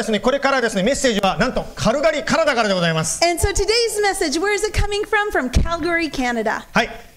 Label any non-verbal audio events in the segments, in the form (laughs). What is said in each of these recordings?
ですね、これからですね、メッセージはなんとカルガリカナダからでございます。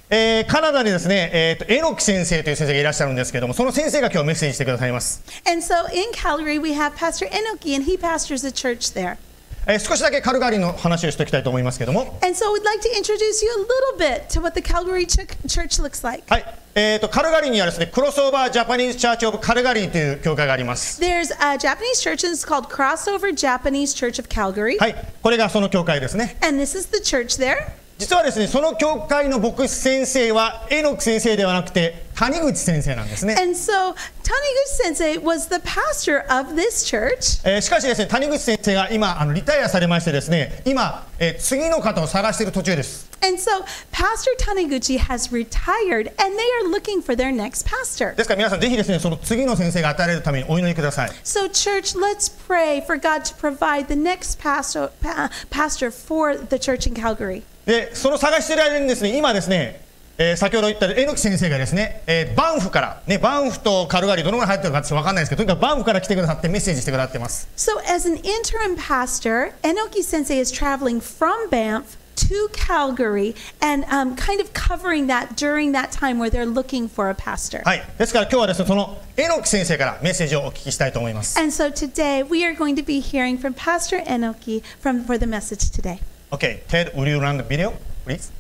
えー、カナダにですね、えー、とエノキ先生という先生がいらっしゃるんですけれども、その先生が今日メッセージしてくださいます。And so in Calgary we have Pastor Enoki and he pastors a church there. えー少しだけカルガリーの話をしておきたいと思いますけども、And so we'd like to introduce you a little bit to what the Calgary ch- church looks like. はい。えーと、カルガリーにはですね、クロスオーバージャパニーズチャーチオブカルガリーという教会があります。There's a Japanese church, and it's called Crossover Japanese Church of Calgary. はい。これがその教会ですね。And this is the church there. 実はですね、その教会の牧師先生は、榎木先生ではなくて、谷口先生なんですね。And so Taniguchi sensei was the pastor of this church. えーしかしですね、谷口先生が今、あのリタイアされましてですね、今、えー次の方を探している途中です。And so Pastor Taniguchi has retired, and they are looking for their next pastor. ですから皆さん、ぜひですね、その次の先生が与えられるためにお祈りください。So, church, let's pray for God to provide the next pastor, pa- pastor for the church in Calgary. で、その探している間にですね、今ですね、えー先ほど言った榎木先生がですね、えーバンフから、ね、バンフとカルガリーどのぐらい入ってるか私わかんないですけど、とにかくバンフから来てくださってメッセージしてくださってます。So, as an interim pastor, Enoki sensei is traveling from Banff to Calgary and um, kind of covering that during that time where they're looking for a pastor. はい。ですから今日はですね、その榎木先生からメッセージをお聞きしたいと思います。And so today we are going to be hearing from Pastor Enoki from, for the message today. Okay, Ted, will you run the video, please?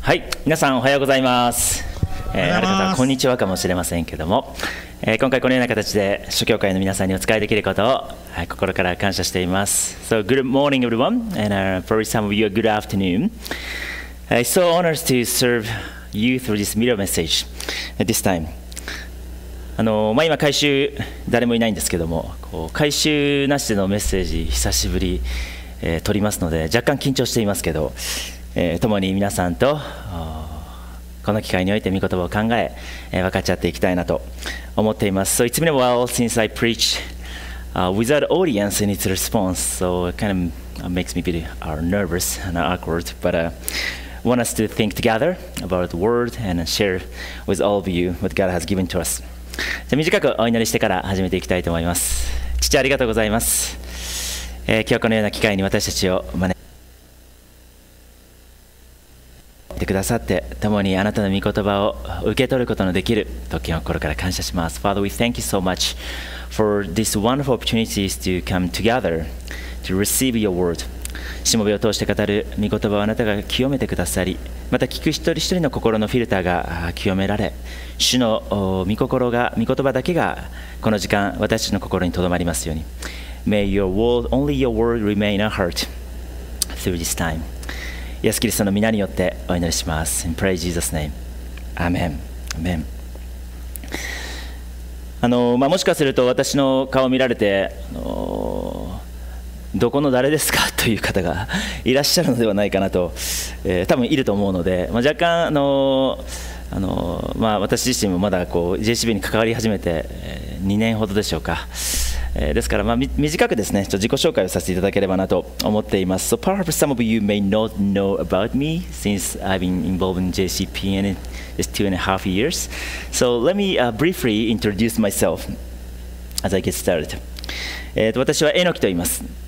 はい、皆さんおはようございます。えー、ある方はこんにちはかもしれませんけども、えー今回このような形で諸教会の皆さんにお使いできることを、はい、心から感謝しています。So good morning everyone, and、uh, for some of you a good afternoon. It's so honored to serve you through this video message at this time. あのまあ、今、回収、誰もいないんですけども、こう回収なしでのメッセージ、久しぶり、えー撮りますので、若干緊張していますけど、えー共に皆さんと、この機会において御言葉を考え、えー分かち合っていきたいなと思っています。So it's been a while since I preached uh, without audience in its response, so it kind of makes me a bit uh, nervous and awkward, but uh, want us to think together about the word and share with all of you what God has given to us. じゃ短くお祈りしてから始めていきたいと思います。父ありがとうございます。えー今日このような機会に私たちを招いてくださって、共にあなたの御言葉を受け取ることのできる時を心から感謝します。Father, we thank you so much for these wonderful opportunities to come together to receive your word. しもべを通して語る御言葉をあなたが清めてくださり、また聞く一人一人の心のフィルターが清められ、主の御心が、御言葉だけがこの時間、私たちの心にとどまりますように。May your word, only your word remain in our heart through this time. イエス・キリストの皆によってお祈りします。In pray Jesus' name. Amen. Amen. あのまあ、もしかすると私の顔を見られて、あのどこの誰ですかという方がいらっしゃるのではないかなと、えー多分いると思うので、まあ、若干、あのあのまあ、私自身もまだこう JCB に関わり始めて、えー2年ほどでしょうか。えーですから、まあ、短くですね、ちょっと自己紹介をさせていただければなと思っています。So perhaps some of you may not know about me since I've been involved in JCP and it's two and a half years. So let me、uh, briefly introduce myself as I get started. えーと私は榎木と言います。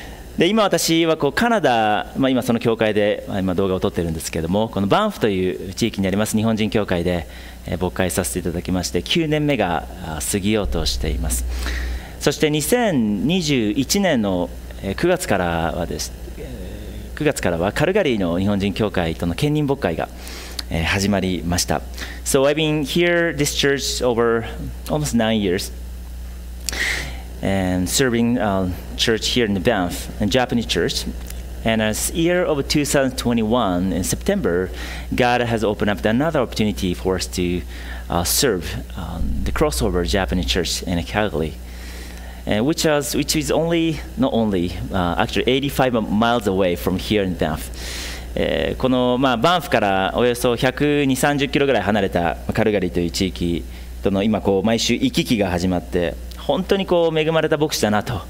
で今私はこうカナダ、まあ、今その教会でまあ今動画を撮ってるんですけどもこのバンフという地域にあります日本人教会でえー牧会させていただきまして9年目が過ぎようとしています。そして2021年のえ9月からはですえ9月からはカルガリーの日本人教会との兼任牧会がえ始まりました。So I've been here this church over almost nine years. and serving uh, church here in the Banff, a Japanese church. And as year of 2021 in September, God has opened up another opportunity for us to uh, serve um, the crossover Japanese church in Calgary. uh, which, was, which is only, not only, uh, actually 85 miles away from here in Banff. えーこの、まあ、バンフからおよそ120、30キロぐらい離れたカルガリーという地域との今こう、毎週行き来が始まって、 本当にこう恵まれた牧師だなと、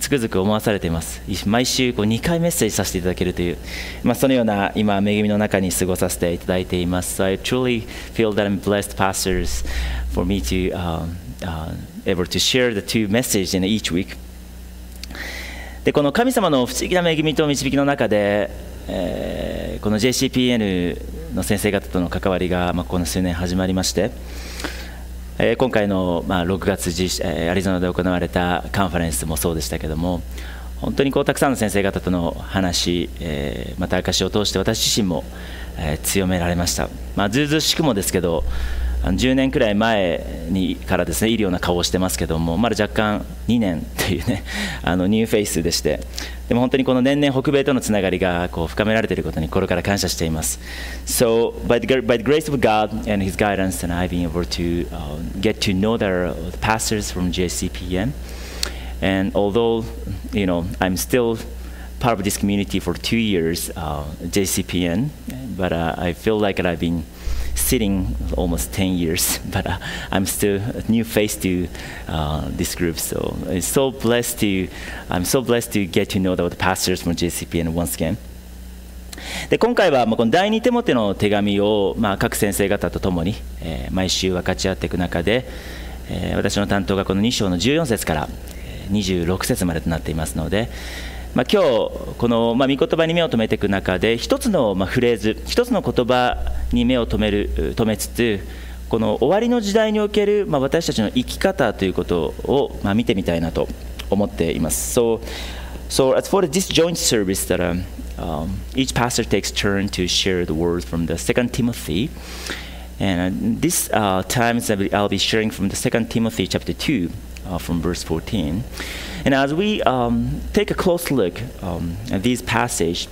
つくづく思わされています。毎週こう2回メッセージさせていただけるという、まあ、そのような今、恵みの中に過ごさせていただいています。So I truly feel that I'm blessed pastors for me to、um, uh, able to share the two messages in each week. でこの神様の不思議な恵みと導きの中で、えーこの JCPN の先生方との関わりが、まあ、この数年始まりまして、え今回の、まあ、6月実、えアリゾナで行われたカンファレンスもそうでしたけども本当にこうたくさんの先生方との話、えまた証を通して私自身も、え強められました、まあ、ずうずしくもですけどあの10年くらい前にからですねいるような顔をしてますけどもまだ若干2年というねあのニューフェイスでしてでも本当にこの年々北米とのつながりがこう深められていることに心から感謝しています So by the, by the grace of God and His guidance and I've been able to、uh, get to know the, the pastors from JCPN and although you know I'm still part of this community for two years, uh, JCPN, but uh, I feel like I've been sitting almost 10 years, but uh, I'm still a new face to uh, this group. So it's so blessed to, I'm so blessed to get to know the pastors from JCPN once again. で今回はこの第二手モテの手紙をまあ各先生方とともに、えー毎週分かち合っていく中で、えー私の担当がこの2章の14節からえー26節までとなっていますので、まあ、今日このまあ御言葉に目を留めていく中で一つのまあフレーズ一つの言葉に目を留める留めつつこの終わりの時代におけるまあ私たちの生き方ということをまあ見てみたいなと思っています。So, so as for this joint service that um, each pastor takes turn to share the word from the Second Timothy, and this uh, time I'll be sharing from the Second Timothy chapter two, uh, from verse 14. And as we um, take a close look um, at this passage,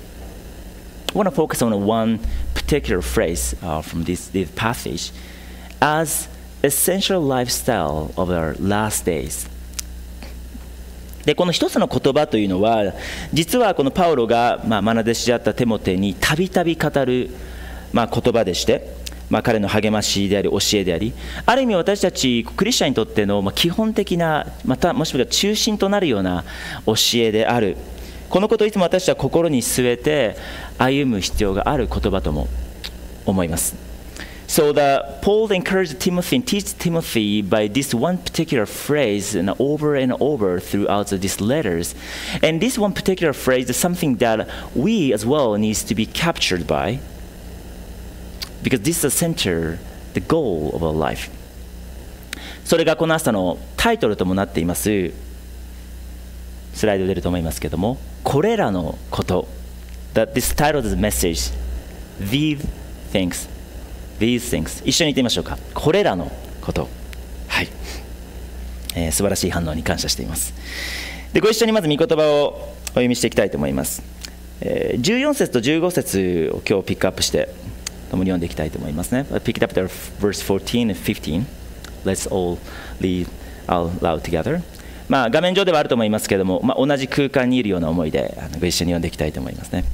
I want to focus on one particular phrase uh, from this, this passage as essential lifestyle of our last days. でこの一つの言葉というのは実はこのパウロが、まあ、愛弟子であったテモテにたびたび語る、まあ、言葉でして、まあ、彼の励ましであり教えでありある意味私たちクリスチャンにとっての、ま、基本的なまたもしくは中心となるような教えであるこのことをいつも私たちは心に据えて歩む必要がある言葉とも思います So the Paul encouraged Timothy and teaches Timothy by this one particular phrase and over and over throughout these letters. And this one particular phrase is something that we as well needs to be captured by because this is the center, the goal of our life. それがこの朝のタイトルともなっています。スライド出ると思いますけどもこれらのこと。That this title of the message these things these things. 一緒に言ってみましょうか。これらのこと。はい、えー素晴らしい反応に感謝しています。でご一緒にまず御言葉をお読みしていきたいと思います、えー14節と15節を今日ピックアップして共に読んでいきたいと思いますね。Picked up the verse 14 and 15 Let's all read out loud together. まあ画面上ではあると思いますけれども、まあ、同じ空間にいるような思いであのご一緒に読んでいきたいと思いますね。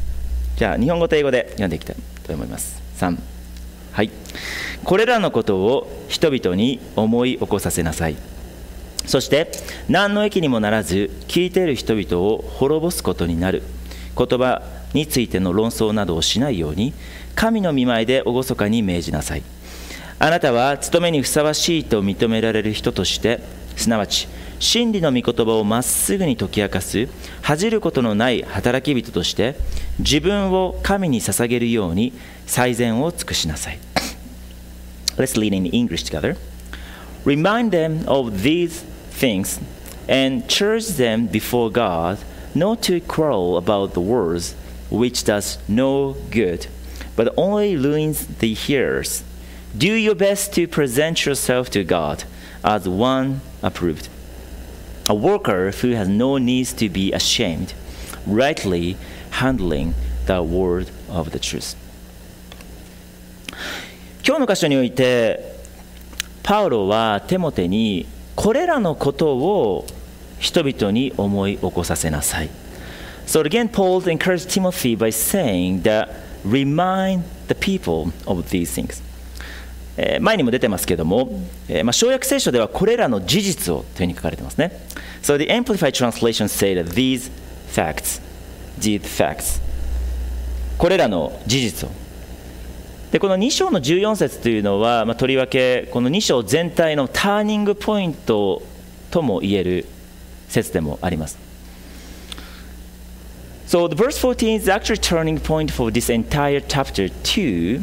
じゃあ日本語と英語で読んでいきたいと思います。3はい。これらのことを人々に思い起こさせなさい。そして何の益にもならず聞いている人々を滅ぼすことになる。言葉についての論争などをしないように神の見舞いで厳かに命じなさいあなたは務めにふさわしいと認められる人としてすなわち真理の御言葉をまっすぐに解き明かす恥じることのない働き人として自分を神に捧げるように最善を尽くしなさい Let's read in English together. Remind them of these things and charge them before God not to quarrel about the words, which does no good, but only ruins the hearers. Do your best to present yourself to God as one approved, a worker who has no needs to be ashamed, rightly handling the word of the truth. 今日の箇所においてパウロはテモテにこれらのことを 人々に思い起こさせなさい。So again, Paul encouraged Timothy by saying that remind the people of these things. えー前にも出てますけども、えーまあ、小約聖書ではこれらの事実をというふうに書かれてますね。So the Amplified Translation say that these facts, these facts, これらの事実を。でこの2章の14節というのは、まあ、とりわけこの2章全体のターニングポイントとも言える説でもあります。So the verse 14 is actually turning point for this entire chapter 2.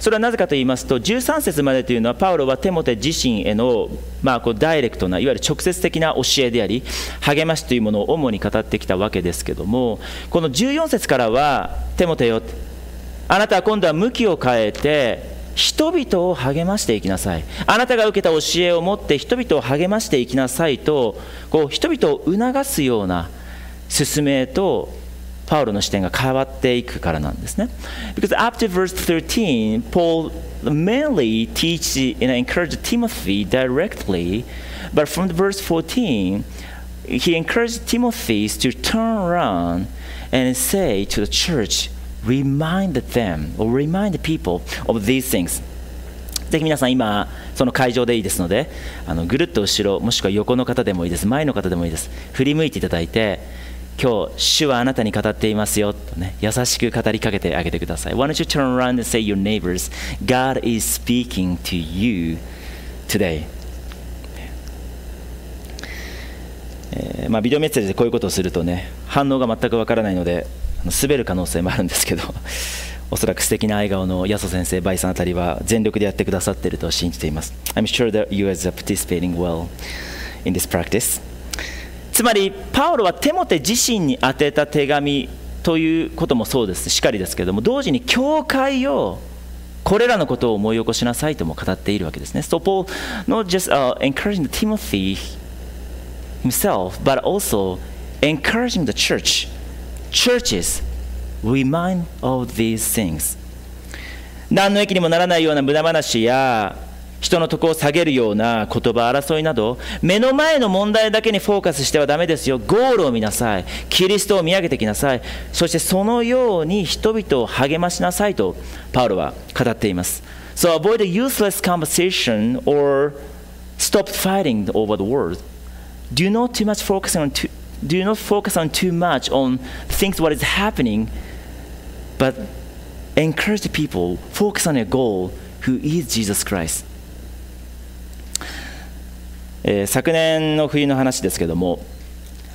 それはなぜかと言いますと13節までというのはパウロはテモテ自身への、まあ、こうダイレクトないわゆる直接的な教えであり励ましというものを主に語ってきたわけですけどもこの14節からはテモテよあなたは今度は向きを変えて人々を励ましていきなさいあなたが受けた教えを持って人々を励ましていきなさいとこう人々を促すような勧めとパウロの視点が変わっていくからなんですね。Because after verse 13, Paul mainly teaches and encourages Timothy directly, but from verse 14, he encouraged Timothy to turn around and say to the church, remind them or remind the people of these things. ぜひ皆さん今その会場でいいですのであのぐるっと後ろもしくは横の方でもいいです前の方でもいいです振り向いていただいて今日主はあなたに語っていますよとね優しく語りかけてあげてください Why don't you turn around and say your neighbors God is speaking to you today? えーまあ、ビデオメッセージでこういうことをするとね反応が全くわからないのであの滑る可能性もあるんですけど (laughs) おそらく素敵な笑顔のヤソ先生、バイさんあたりは全力でやってくださっていると信じています。I'm sure that you guys are participating well in this practice. つまり、パウロはテモテ自身に宛てた手紙ということもそうです、しかりですけれども、同時に教会をこれらのことを思い起こしなさいとも語っているわけですね。So Paul not just、uh, encouraging Timothy himself, but also encouraging the church, churches, remind of these things. 何の益にもならないような無駄話や人の徳を下げるような言葉争いなど目の前の問題だけにフォーカスしてはダメですよゴールを見なさいキリストを見上げてきなさいそしてそのように人々を励ましなさいとパウロは語っています So avoid a useless conversation or stop fighting over the world do not too much focus on too, do not focus on too much on things what is happening but encourage the people focus on a goal who is Jesus Christ えー昨年の冬の話ですけども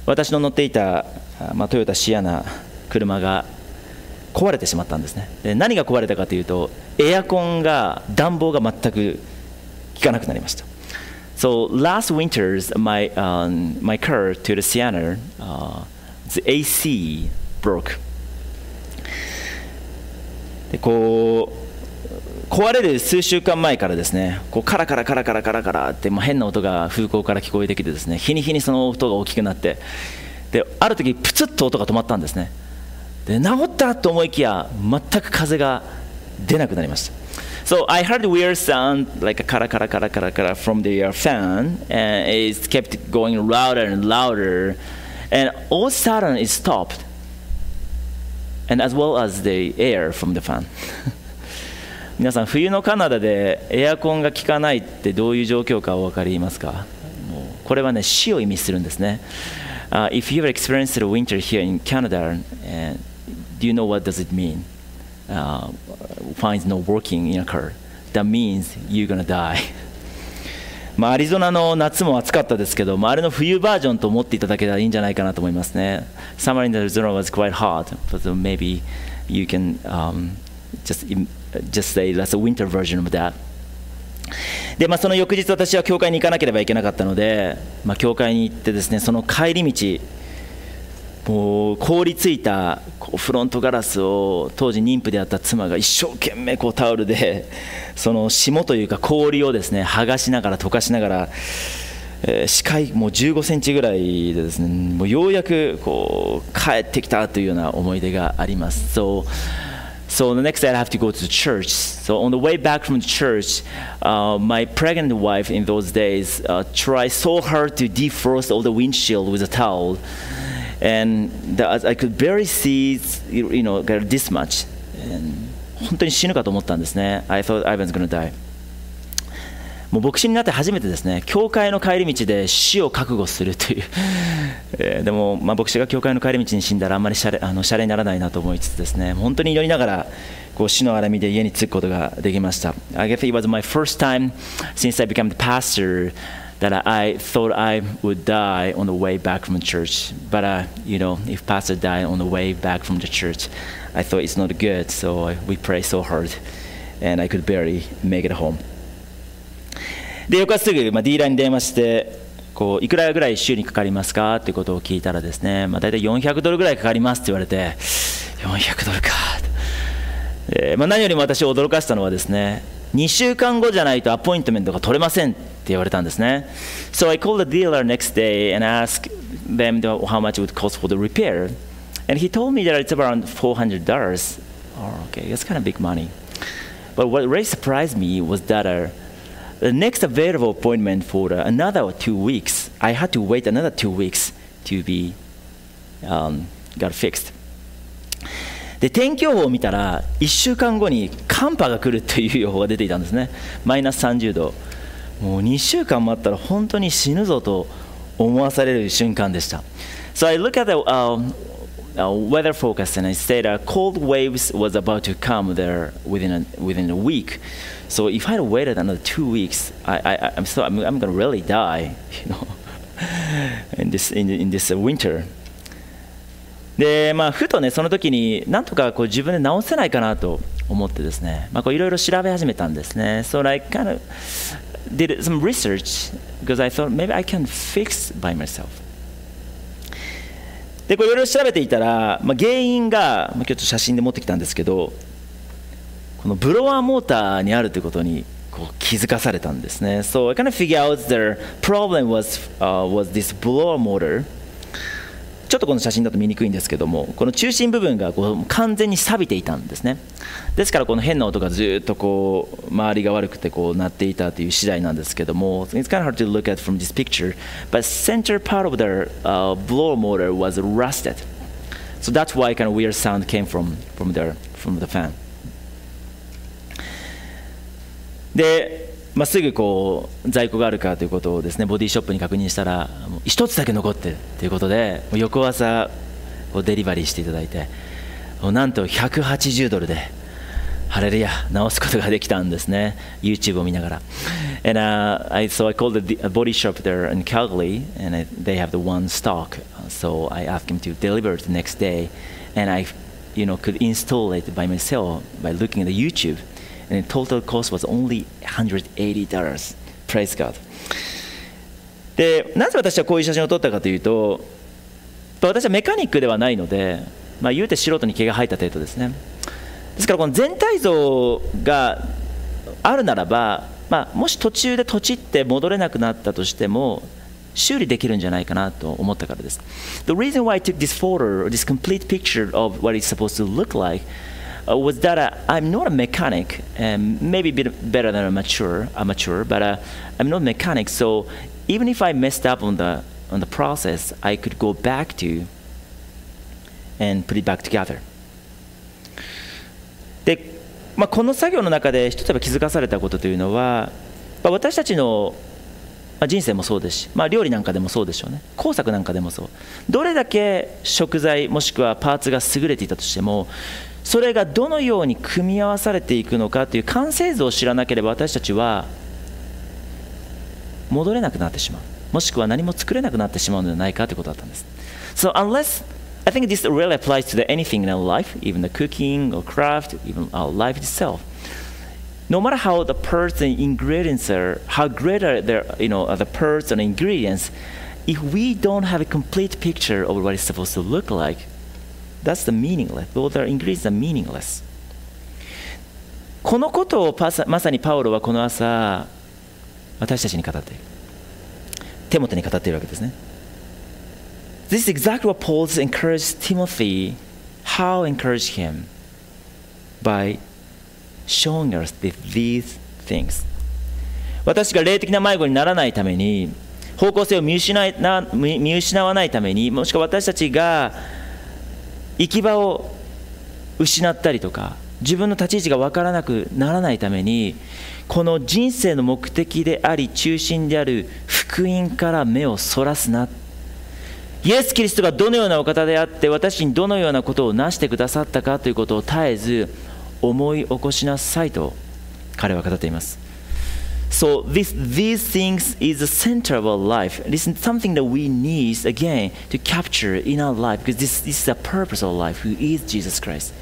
私の乗っていた、まあ、トヨタシアナ車が壊れてしまったんですねで何が壊れたかというとエアコンが暖房が全く効かなくなりました So last winter's my um, my car to the Sienna, uh, the AC broke. でこう壊れる数週間前からですねこうカラカラカラカラカラカラって、まあ、変な音が風向から聞こえてきてですね日に日にその音が大きくなってである時プツッと音が止まったんですねで治ったと思いきや全く風が出なくなりました So I heard weird sound like a kara kara kara kara kara from the fan and it kept going louder and louder and all of a sudden it stopped and as well as the air from the fan 皆さん冬のカナダでエアコンが効かないってどういう状況かお分かりますかこれはね死を意味するんですね、uh, If you ever experienced the winter here in Canada、uh, do you know what does it mean? Uh, finds no working in a car that means you're gonna die まあ、アリゾナの夏も暑かったですけど、まあ、あれの冬バージョンと思っていただけたらいいんじゃないかなと思いますね。Summer in Arizona was quite hot, but maybe you can、um, just, just say that's a winter version of that. で、まあ、その翌日私は教会に行かなければいけなかったので、まあ、教会に行ってですね、その帰り道、もう凍りついたこうフロントガラスを当時妊婦であった妻が一生懸命こうタオルでその霜というか氷をですね剥がしながら溶かしながら、えー視界もう15センチぐらいでですねもうようやくこう帰ってきたというような思い出があります。So So the next day I have to go to the church. So on the way back from the church, uh, my pregnant wife in those days uh, tried so hard to defrost all the windshield with a towel, and the, I could barely see, you know, this much. And 本当に死ぬかと思ったんですね。I thought I was gonna die. もう牧師になって初めてですね、教会の帰り道で死を覚悟するという、えー、でも、まあ、牧師が教会の帰り道に死んだらあんまりシャレあのシャレにならないなと思いつつですね、本当に祈りながらこう死の荒みで家に着くことができました。I guess it was my first time since I became the pastor that I thought I would die on the way back from the church. But, uh, you know, if pastor died on the way back from the church, I thought it's not good, so we prayed so hard, and I could barely make it home. で翌朝すぐ、まあ、ディーラーに電話してこういくらぐらい週にかかりますかっていうことを聞いたらですね、まあ、大体400ドルぐらいかかりますって言われて400ドルか、えーまあ、何よりも私を驚かせたのはですね2週間後じゃないとアポイントメントが取れませんって言われたんですね So I called the dealer next day and asked them how much it would cost for the repair and he told me that it's around $400 oh, okay that's kind of big money but what really surprised me was that uh, the next available appointment for another two weeks, I had to wait another two weeks to be um, got fixed. で天気予報を見たら1週間後に寒波が来るという予報が出ていたんですねマイナス30度もう2週間待ったら本当に死ぬぞと思わされる瞬間でした So I look at the、uh, uh, weather forecast and I said uh, cold waves was about to come there within a, within a week So if I waited another two weeks, I, I, I'm, so, I'm, I'm going to really die, you know, in this, in, in this winter. で、まあ、ふとね、その時に、なんとかこう自分で直せないかなと思ってですね、いろいろ調べ始めたんですね。So I kind of did some research because I thought maybe I can fix by myself. で、いろいろ調べていたら、まあ、原因が、まあ、今日ちょっと写真で持ってきたんですけど、このブロワーモーターにあるということにこう気づかされたんですね。So I kind of figured out their problem was,、uh, was this blower motor. ちょっとこの写真だと見にくいんですけども、この中心部分がこう完全に錆びていたんですね。ですからこの変な音がずっとこう周りが悪くてこう鳴っていたという次第なんですけども、It's kind of hard to look at from this picture, but center part of their、uh, blower motor was rusted. So that's why kind of weird sound came from, from, their, from the fan. で、まあ、すぐこう在庫があるかということをですねボディショップに確認したら一つだけ残ってるということで翌朝こうデリバリーしていただいてなんと180ドルでハレルヤ直すことができたんですね YouTube を見ながら and、uh, I, so I called the body shop there in Calgary and I, they have the one stock so I asked him to deliver it the next day and I you know could install it by myself by looking at the YouTube and the total cost was only $180. Praise God. でなぜ私はこういう写真を撮ったかというと私はメカニックではないので、まあ、言うて素人に毛が生えた程度ですねですからこの全体像があるならば、まあ、もし途中で土地って戻れなくなったとしても修理できるんじゃないかなと思ったからです The reason why I took this photo, this complete picture of what it's supposed to look like uh, was that uh, I'm not a mechanic, and maybe a bit better than a mature amateur, but uh, I'm not a mechanic. So even if I messed up on the on the process, I could go back to and put it back together. で、まあ、この作業の中で一つ気づかされたことというのは、まあ、私たちの人生もそうですし、まあ、料理なんかでもそうでしょうね工作なんかでもそうどれだけ食材もしくはパーツが優れていたとしてもそれがどのように組み合わされていくのかという完成図を知らなければ私たちは戻れなくなってしまうもしくは何も作れなくなってしまうのではないかということだったんです So unless I think this really applies to the anything in our life even the cooking or craft even our life itself no matter how the parts and ingredients are how great are their you know the parts and ingredients if we don't have a complete picture of what it's supposed to look like That's the meaningless. All the ingredients are meaningless. このことをパまさにパウロはこの朝私たちに語っている。テモテに語っているわけですね。This is exactly what Paul encouraged Timothy, how encourage him. by showing us these things 私が霊的な迷子にならないために方向性を見失いな見失わないためにもしくは私たちが行き場を失ったりとか自分の立ち位置が分からなくならないためにこの人生の目的であり中心である福音から目をそらすな。イエス・キリストがどのようなお方であって私にどのようなことをなしてくださったかということを絶えず思い起こしなさいと彼は語っています。So this, these things is the center of our life. This is something that we need again to capture in our life because this, this is the purpose of our life, who is Jesus Christ.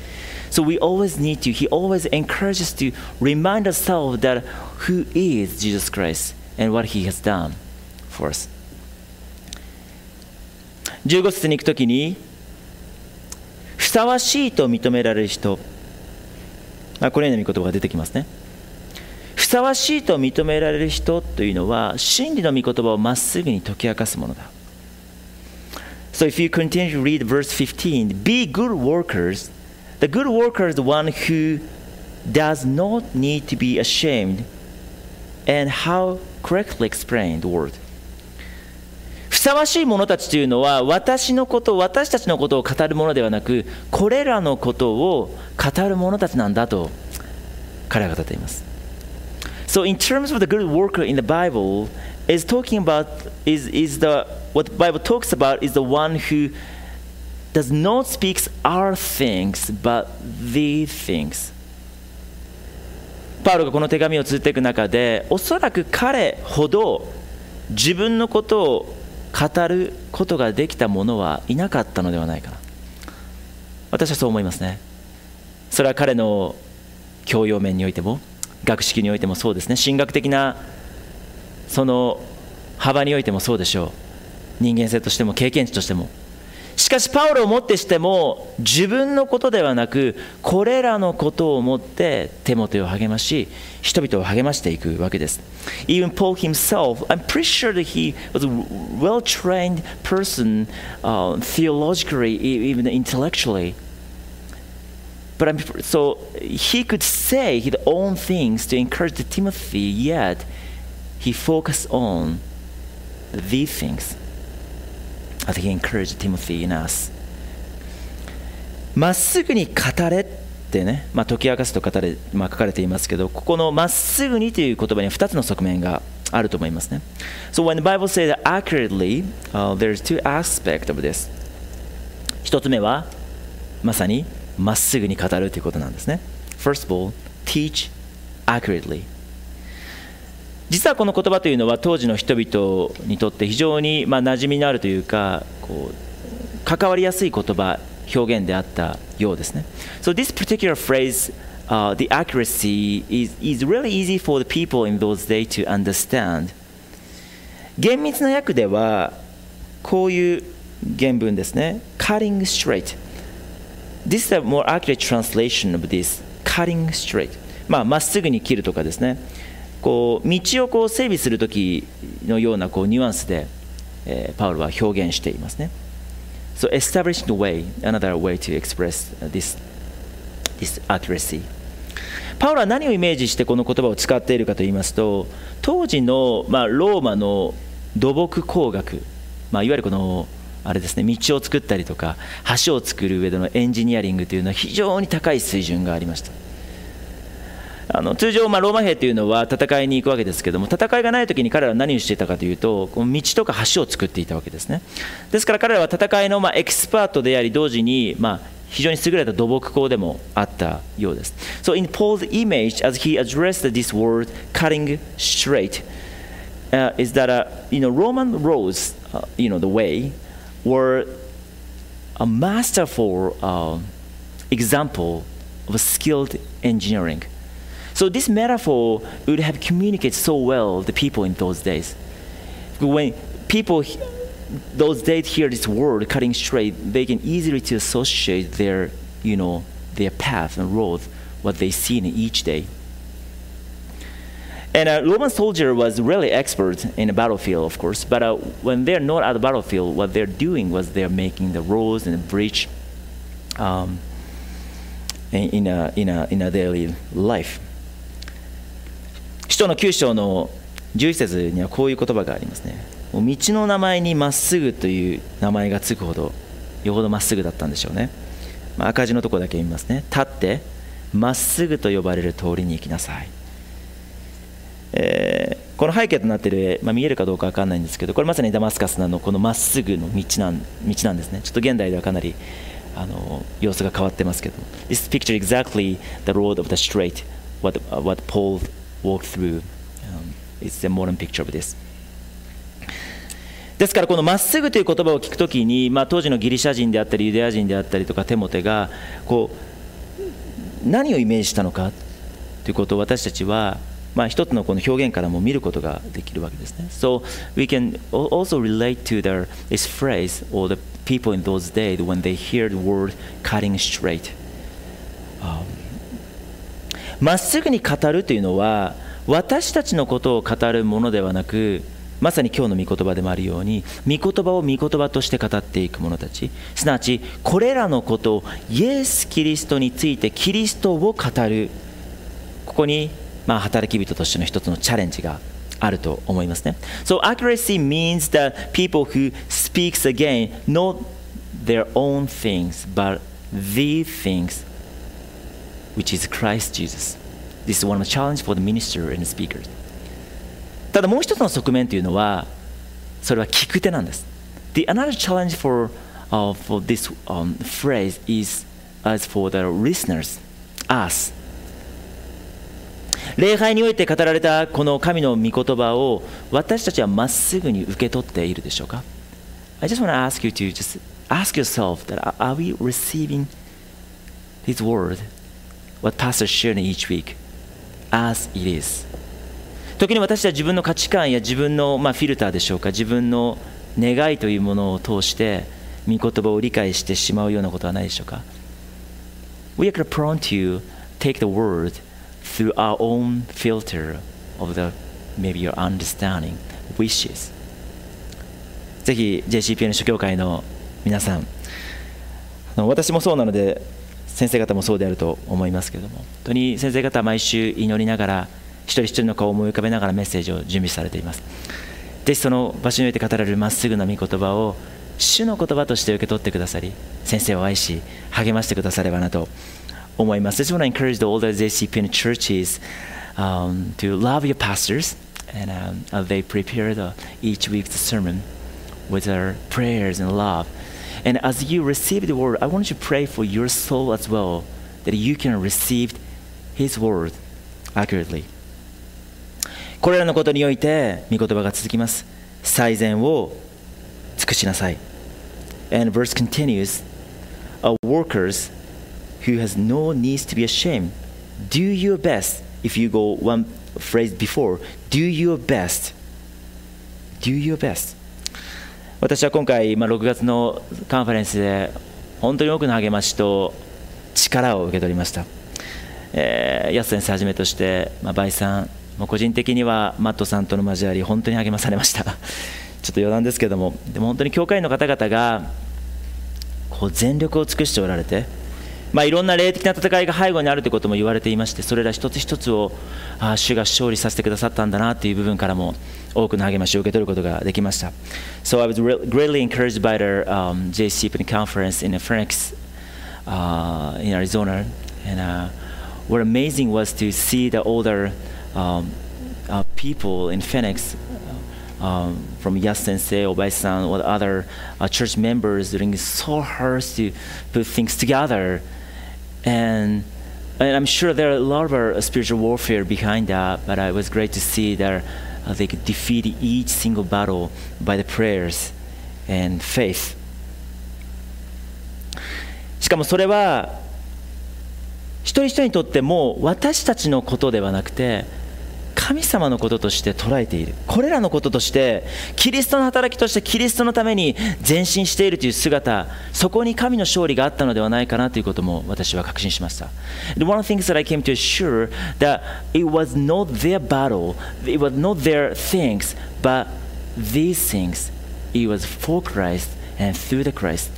So we always need to, he always encourages us to remind ourselves that who is Jesus Christ and what he has done for us. 15節に行くときに、ふさわしいと認められる人、あこれらの御言葉が出てきますね。 さわしいと認められる人というのは真理の御言葉をまっすぐに解き明かすものだ。So if you continue to read verse 15, be good workers. The good worker is the one who does not need to be ashamed and how correctly explain the word. ふさわしい者たちというのは私のこと私たちのことを語るものではなくこれらのことを語る者たちなんだと彼は語っています So in terms of the good worker in the Bible is talking about is, is the what the Bible talks about is the one who does not speak our things but the things パウロがこの手紙を綴っていく中でおそらく彼ほど自分のことを語ることができた者はいなかったのではないかな私はそう思いますねそれは彼の教養面においても学識においてもそうですね。神学的なその幅においてもそうでしょう。人間性としても経験値としても。しかしパウロをもってしても自分のことではなくこれらのことをもって手元を励まし人々を励ましていくわけです。Even Paul himself I'm pretty sure that he was a well trained person、uh, theologically even intellectually. But I'm, so he could say his own things to encourage Timothy, yet he focused on these things as he encouraged Timothy in us. まっすぐに語れってね、まあ、解き明かすと語れ、まあ、書かれていますけど、ここのまっすぐにという言葉には2つの側面があると思いますね。So when the Bible says accurately,、uh, there's two aspects of this. 1つ目は、まさにまっすぐに語るということなんですね。First of all, teach accurately. 実はこの言葉というのは当時の人々にとって非常にまあ馴染みのあるというかこう関わりやすい言葉表現であったようですね。So this particular phrase, uh, the accuracy is, is really easy for the people in those days to understand. 厳密な訳ではこういう原文ですね。cutting straight. This is a more accurate translation of this cutting straight. まあ、まっすぐに切るとかですね。こう道をこう整備する時のようなこうニュアンスで、えー、パウロは表現していますね。So establishing the way, another way to express this, this accuracy. パウロは何をイメージしてこの言葉を使っているかといいますと、当時の、まあ、ローマの土木工学、まあ、いわゆるこのあれですね道を作ったりとか橋を作る上でのエンジニアリングというのは非常に高い水準がありました。あの通常、まあ、ローマ兵というのは戦いに行くわけですけども戦いがない時に彼らは何をしていたかというとこの道とか橋を作っていたわけですね。ですから彼らは戦いのまあエキスパートであり同時にまあ非常に優れた土木工でもあったようです。So in Paul's image as he addressed this word cutting straight、uh, is that、uh, you know Roman roads、uh, you know the way were a masterful uh, example of skilled engineering. So this metaphor would have communicated so well the people in those days. When people those days hear this word cutting straight, they can easily to associate their you know their path and road, what they see in each day. And a Roman soldier was really expert in the battlefield, of course. But uh, when they're not at the battlefield, what they're doing was they're making the roads and the bridge, um, in a, in a, in a daily life. 使徒の9章の11節にはこういう言葉がありますね。もう道の名前にまっすぐという名前がつくほど、よほどまっすぐだったんでしょうね。まあ、赤字のところだけ見ますね。立って、まっすぐと呼ばれる通りに行きなさい。えーこの背景となっている絵、まあ、見えるかどうか分かんないんですけど、これまさにダマスカスのこのまっすぐの道なん道なんですね。ちょっと現代ではかなりあの様子が変わってますけど、This picture exactly the road of the straight, what, what Paul walked through.、Um, it's the modern picture of this. ですからこのまっすぐという言葉を聞くときに、まあ、当時のギリシャ人であったりユダヤ人であったりとかテモテがこう何をイメージしたのかということを私たちはまあ、一つのこの表現からも見ることができるわけですね。So we can also relate to the, this phrase or the people in those days when they hear the word cutting straight. ま、um, っすぐに語るというのは私たちのことを語るものではなくまさに今日の御言葉でもあるように御言葉を御言葉として語っていく者たちすなわちこれらのことをイエス・キリストについてキリストを語るここにまあ、働き人としての一つのチャレンジがあると思いますね。So accuracy means that people who speaks again not their own things but the things which is Christ Jesus. This is one of the challenge for the minister and the speakers. ただもう一つの側面というのはそれは聞く手なんです。The another challenge for,、uh, for this、um, phrase is as for the listeners, us. 礼拝において語られたこの神の御言葉を私たちはまっすぐに受け取っているでしょうか I just want to ask you to just ask yourself that are we receiving His word, what Pastor shared each week, as it is? 時に私は自分の価値観や自分の、まあ、フィルターでしょうか自分の願いというものを通して御言葉を理解してしまうようなことはないでしょうか We are prone to take the word through our own filter of the maybe your understanding, wishes. ぜひ JCPN 諸教会の皆さん、私もそうなので、先生方もそうであると思いますけれども、本当に先生方は毎週祈りながら、一人一人の顔を思い浮かべながらメッセージを準備されています。ぜひその場所において語られるまっすぐな御言葉を、主の言葉として受け取ってくださり、先生を愛し、励ましてくださればなと思います。I just want to encourage the older JCPN churches um, to love your pastors and um, uh, they prepare the, each week's sermon with their prayers and love. And as you receive the word, I want you to pray for your soul as well, that you can receive His word accurately. これらのことにおいて、御言葉が続きます。最善を尽くしなさい。And verse continues, Our workers who has no needs to be ashamed. Do your best. If you go one phrase before, do your best. Do your best. 私は今回、まあ、6月のカンファレンスで本当に多くの励ましと力を受け取りました。えー、安先生はじめとして、まあ、倍さん、もう個人的にはマットさんとの交わり、本当に励まされました。(laughs) ちょっと余談ですけども、でも本当に教会の方々がこう全力を尽くしておられて、まあ、いろんな霊的な戦いが背後にあるということも言われていましてそれら一つ一つをあ主が勝利させてくださったんだなという部分からも多くの励ましを受け取ることができました So I was greatly encouraged by the、um, JCPN conference in Phoenix、uh, in Arizona and、uh, what amazing was to see the older um, uh, people in Phoenix um, from Yas Sensei, Obai-san, or other uh, church members doing so hard to put things together and and I'm sure there are a lot of uh, spiritual warfare behind that, but uh, it was great to see that uh, they could defeat each single battle by the prayers and faith. しかもそれは一人一人にとっても私たちのことではなくて神様のこととして捉えているこれらのこととしてキリストの働きとしてキリストのために前進しているという姿そこに神の勝利があったのではないかなということも私は確信しました One of the things that I came to assure that it was not their battle it was not their things but these things it was for Christ and through the Christ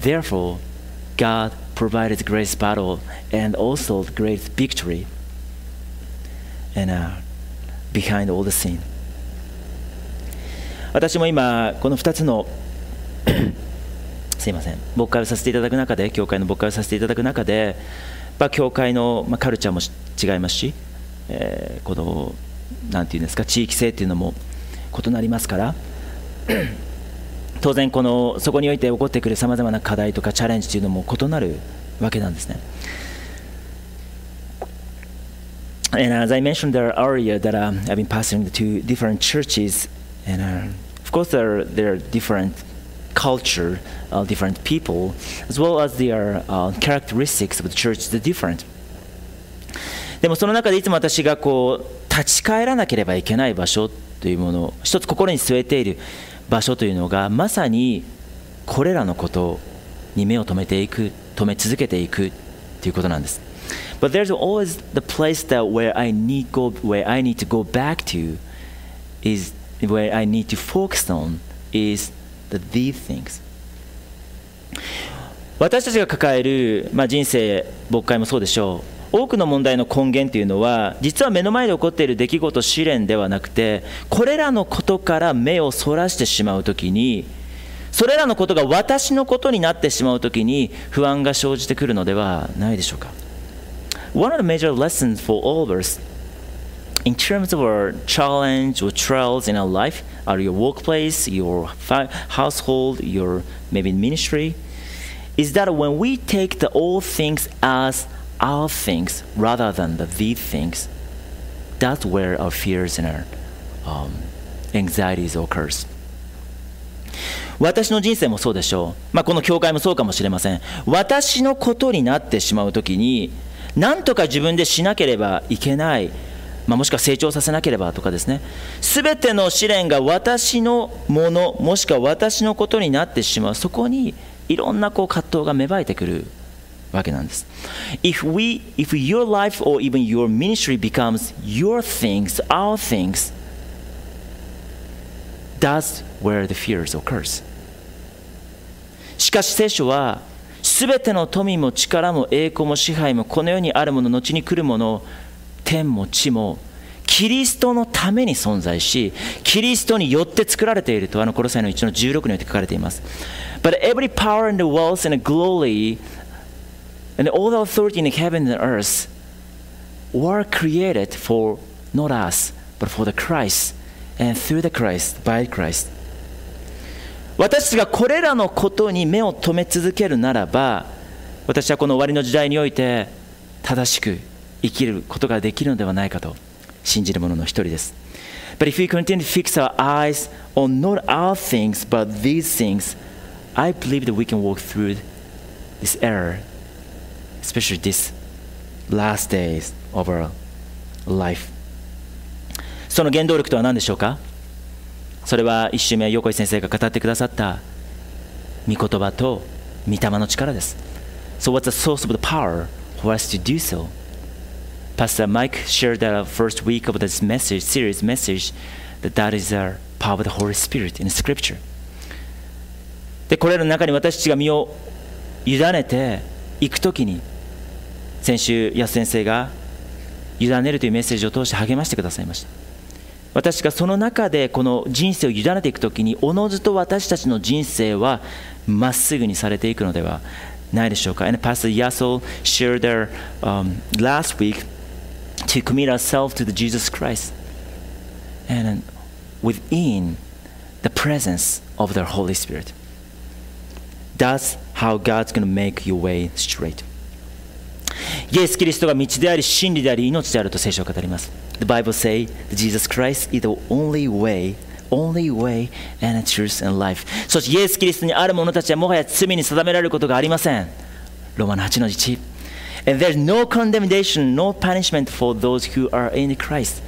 therefore God provided the greatest battle and also the great victory and uh, behind all the scene 私も今この2つの (coughs) すいません牧会をさせていただく中で教会の牧会をさせていただく中で、まあ、教会の、ま、カルチャーも違いますし、えー、このなんていうんですか地域性っていうのも異なりますから当然このそこにおいて起こってくるさまざまな課題とかチャレンジというのも異なるわけなんですね。And as I mentioned there earlier, that um, I've been pastoring the two different churches, and uh, of course there are, there are different culture, uh, different people, as well as their uh, characteristics of the church is different. でもその中でいつも私がこう立ち返らなければいけない場所というもの一つ心に据えている場所というのがまさにこれらのことに目を留めていく止め続けていくということなんです But there's always the place that where I need go where I need to go back to is where I need to focus on is the these things. 私たちが抱える、まあ、人生牧会もそうでしょう。多くの問題の根源というのは実は目の前で起こっている出来事試練ではなくてこれらのことから目をそらしてしまうときにそれらのことが私のことになってしまうときに不安が生じてくるのではないでしょうか。One of the major lessons for all of us in terms of our challenge or trials in our life, or your workplace, your fa- household, your maybe ministry, is that when we take the all things as our things rather than the the things, that's where our fears and our um, anxieties occurs. 私の人生もそうでしょう、まあ、この教会もそうかもしれません私のことになってしまうときに 何とか自分でしなければいけないまあ、もしくは成長させなければとかですね、すべての試練が私のもの、もしくは私のことになってしまう、そこにいろんなこう葛藤が芽生えてくるわけなんです。If, we, if your life or even your ministry becomes your things, our things, that's where the fears occurs. しかし聖書は、すべての富も力も栄光も支配もこの世にあるもの、後に来るもの、天も地もキリストのために存在し、キリストによって作られていると、あのコロサイの1の16によって書かれています。But every power in the wealth and glory and all the authority in heaven and earth were created for not us, but for the Christ, and through the Christ, by Christ. 私たちがこれらのことに目を留め続けるならば、私はこの終わりの時代において正しく生きることができるのではないかと信じる者の一人です。But if we continue to fix our eyes on not our things but these things, I believe that we can walk through this error, especially this last days of our life. その原動力とは何でしょうかそれは一周目横井先生が語ってくださった御言葉と御霊の力です。So what's the source of the power for us to do so? Pastor Mike shared that first week of this message, series message, that that is the power of the Holy Spirit in Scripture. で、これらの中に私たちが身を委ねていくときに、先週、安先生が委ねるというメッセージを通して励ましてくださいました。私がその中でこの人生を委ねていくときに、おのずと私たちの人生はまっすぐにされていくのではないでしょうか。And Pastor Yasol shared there、um, last week to commit ourselves to the Jesus Christ and within the presence of the Holy Spirit. That's how God's going to make your way straight. イエス・キリストが道であり、真理であり、命であると聖書を語ります。The Bible say the Jesus Christ is the only way, only way and truth and life. そしてイエス・キリストにある者たちはもはや罪に定められることがありません。ローマの8の1。And there's no condemnation, no punishment for those who are in Christ.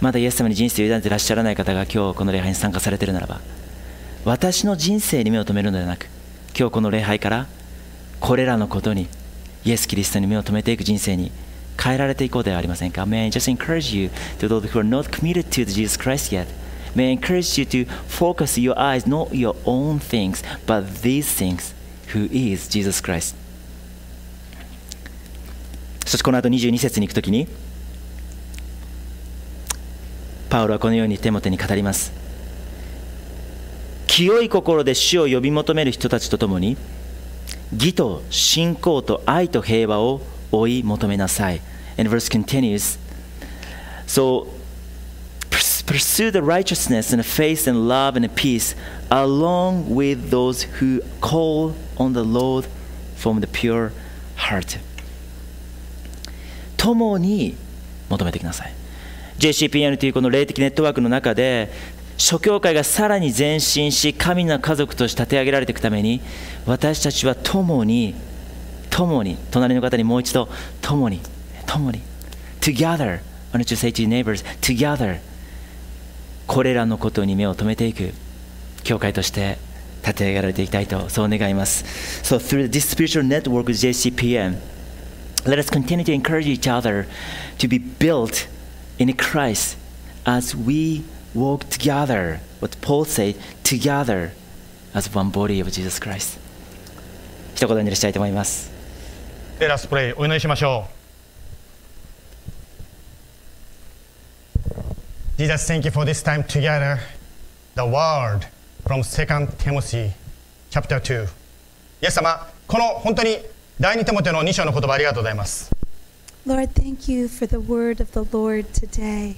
まだイエス様に人生を委ねていらっしゃらない方が今日この礼拝に参加されているならば、私の人生に目を留めるのではなく、今日この礼拝からこれらのことにイエス・キリストに目を留めていく人生に変えられていこうではありませんか May I just encourage you to those who are not committed to Jesus Christ yet May I encourage you to focus your eyes not your own things but these things who is Jesus Christ そしてこの後22節に行くときにパウロはこのようにテモテに語ります清い心で主を呼び求める人たちと共に義と信仰と愛と平和を追い求めなさい And verse continues So pursue the righteousness and faith and love and peace along with those who call on the Lord from the pure heart 共に求めてください JCPN というこの霊的ネットワークの中で諸教会がさらに前進し神の家族として立て上げられていくために私たちは共に共に隣の方にもう一度共に共に together why don't you say to your neighbors together これらのことに目を留めていく教会として立て上げられていきたいとそう願います So through this spiritual network with JCPN let us continue to encourage each other to be built in Christ as we walk together what Paul said together as one body of Jesus Christ 一言にしたいと思いますレラスプレイお祈りしましょう Jesus thank you for this time together the word from 2 Timothy chapter 2イエス様この本当に第二テモテの2章の言葉ありがとうございます Lord, thank you for the word of the Lord today.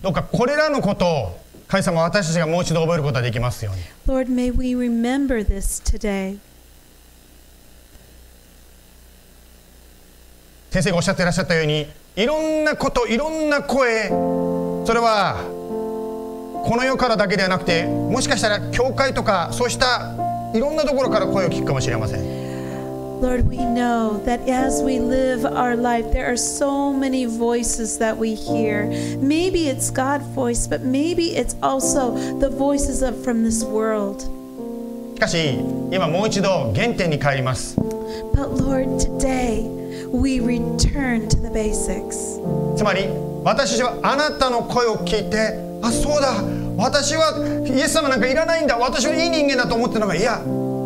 どうかこれらのことを神様私たちがもう一度覚えることができますように Lord, may we remember this today. 先生がおっしゃっていらっしゃったようにいろんなこといろんな声それはこの世からだけではなくてもしかしたら教会とかそうしたいろんなところから声を聞くかもしれません Lord, we know that as we live our life, there are so many voices that we hear. Maybe it's God's voice, but maybe it's also the voices of from this world. しかし今もう一度原点に帰ります But Lord, today we return to the basics. つまり私たちはあなたの声を聞いてあそうだ私はイエス様なんかいらないんだ私はいい人間だと思ってたのがいや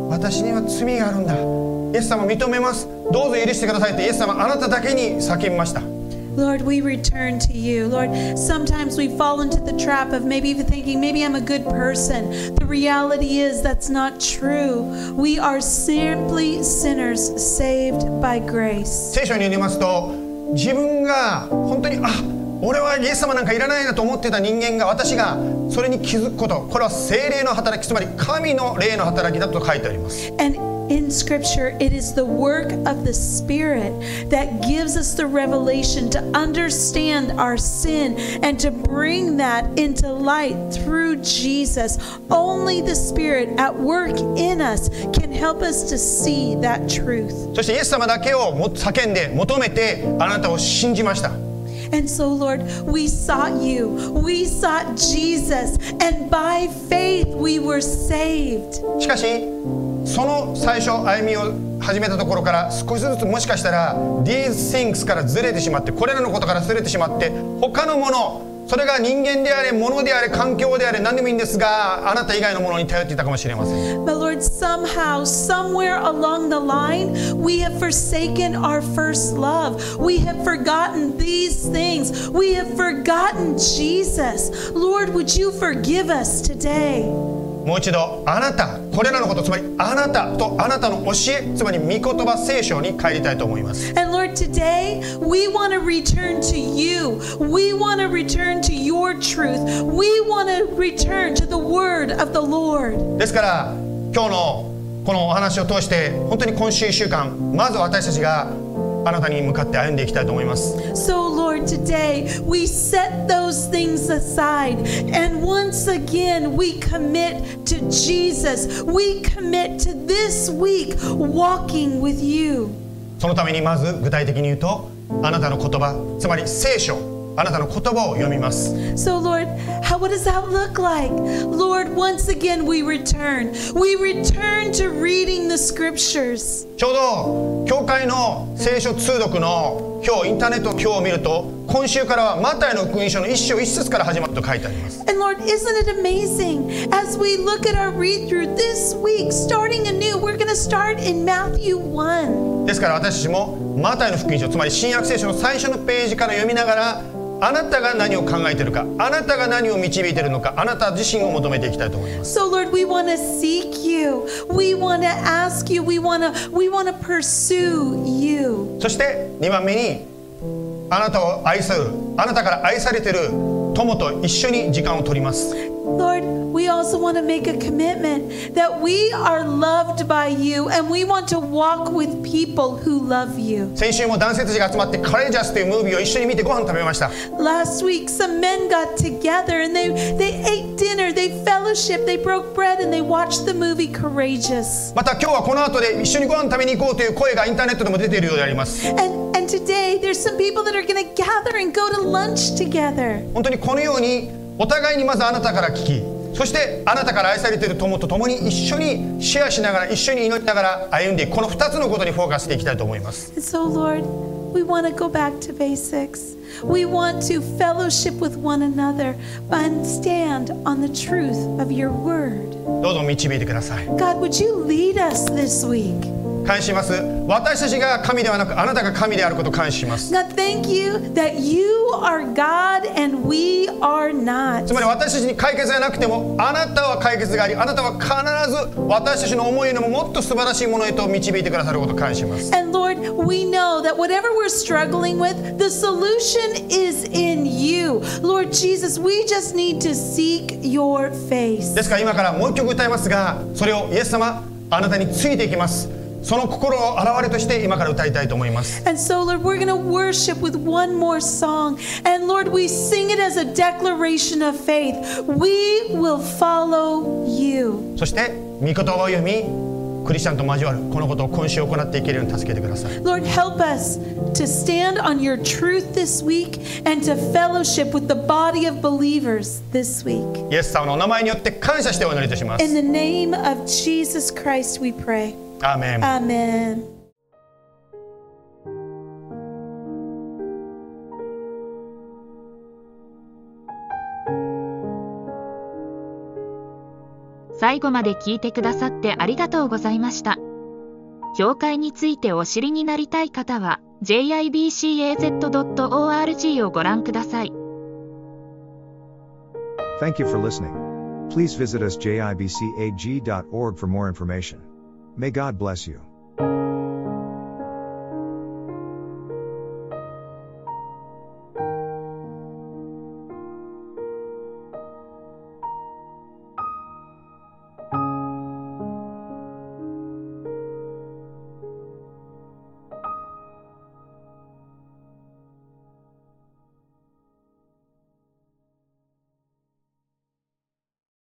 私には罪があるんだ。イエス様認めます。どうぞ許してくださいってイエス様あなただけに叫びました。Lord, we return to you. Lord, sometimes we fall into the trap of maybe even thinking, maybe I'm a good person. The reality is that's not true. We are simply sinners saved by grace. 聖書によりますと自分が本当にあ俺はイエス様なんかいらないなと思ってた人間が私がそれに気づくことこれは精霊の働きつまり神の霊の働きだと書いてあります And in Scripture, it is the work of the Spirit that gives us the revelation to understand our sin and to bring that into light through Jesus. Only the Spirit at work in us can help us to see that truth. そしてイエス様だけをも叫んで求めてあなたを信じました And so, Lord, we sought you. We sought Jesus. And by faith, we were saved. しかし その最初歩みを始めたところから少しずつもしかしたら These things からずれてしまってこれらのことからずれてしまって他のものそれが人間であれ物であれ環境であれ何でもいいんですがあなた以外のものに頼っていたかもしれません But Lord, somehow, somewhere along the line, we have forsaken our first love. We have forgotten these things. We have forgotten Jesus. Lord, would you forgive us today? もう一度あなたこれらのことつまりあなたとあなたの教えつまり御言葉聖書に帰りたいと思います And Lord, today we want to return to you. We want to return to your truth. We want to return to the word of the Lord. ですから今日のこのお話を通して本当に今週1週間まず私たちがあなたに向かって歩んでいきたいと思います So, Lord, today we set those things aside and once again we commit to Jesus. We commit to this week walking with you. そのためにまず具体的に言うとあなたの言葉つまり聖書あなたの言葉を読みます So, Lord, how, what does that look like? Lord, once again we return. We return to reading the scriptures. ちょうど教会の聖書通読の今日インターネットを今日見ると今週からはマタイの福音書の一章一節から始まると書いてあります And Lord, isn't it amazing? As we look at our read through this week, starting anew, we're going to start in Matthew 1. ですから私たちもマタイの福音書つまり新約聖書の最初のページから読みながらあなたが何を考えているかあなたが何を導いているのかあなた自身を求めていきたいと思います So Lord, we want to seek you. We want to ask you. We want to we want to pursue you. そして2番目にあなたを愛するあなたから愛されている友と一緒に時間を取ります Lord, we also want to make a commitment that we are loved by you and we want to walk with people who love you. 先週も男性たちが集まってカレージャスというムービーを一緒に見てご飯食べました Last week, some men got together and they, they ate dinner, they fellowship, they broke bread, and they watched the movie Courageous. また今日はこの後で一緒にご飯食べに行こうという声がインターネットでも出ているようであります And, and today, there's some people that are going to gather and go to lunch together. 本当にこのように お互いにまずあなたから聞きそしてあなたから愛されている友と共に一緒にシェアしながら一緒に祈りながら歩んでいくこの2つのことにフォーカスしていきたいと思います so, Lord, we want to go back to basics. We want to fellowship with one another and stand on the truth of your word. どうぞ導いてください God, would you lead us this week? 感謝します私たちが神ではなくあなたが神であることを感謝します God, thank you that you are God and we are not. つまり私たちに解決がなくてもあなたは解決がありあなたは必ず私たちの思いよりももっと素晴らしいものへと導いてくださることを感謝します And Lord, we know that whatever we're struggling with, the solution is in you. Lord Jesus, we just need to seek your face. ですから今からもう一曲歌いますがそれをイエス様あなたについていきますその心を表れとして今から歌いたいと思います And so, Lord, we're going to worship with one more song. And Lord, we sing it as a declaration of faith. We will follow you. そして御言葉を読みクリスチャンと交わるこのことを今週行っていけるように助けてください Lord, help us to stand on your truth this week and to fellowship with the body of believers this week. イエス様のお名前によって感謝してお祈りいたします In the name of Jesus Christ, we pray. アーメン Amen. 最後まで聞いてくださってありがとうございました。教会についてお知りになりたい方は jibcaz.org をご覧ください。Thank you for listening. Please visit us jibcag.org for more information. May God bless you.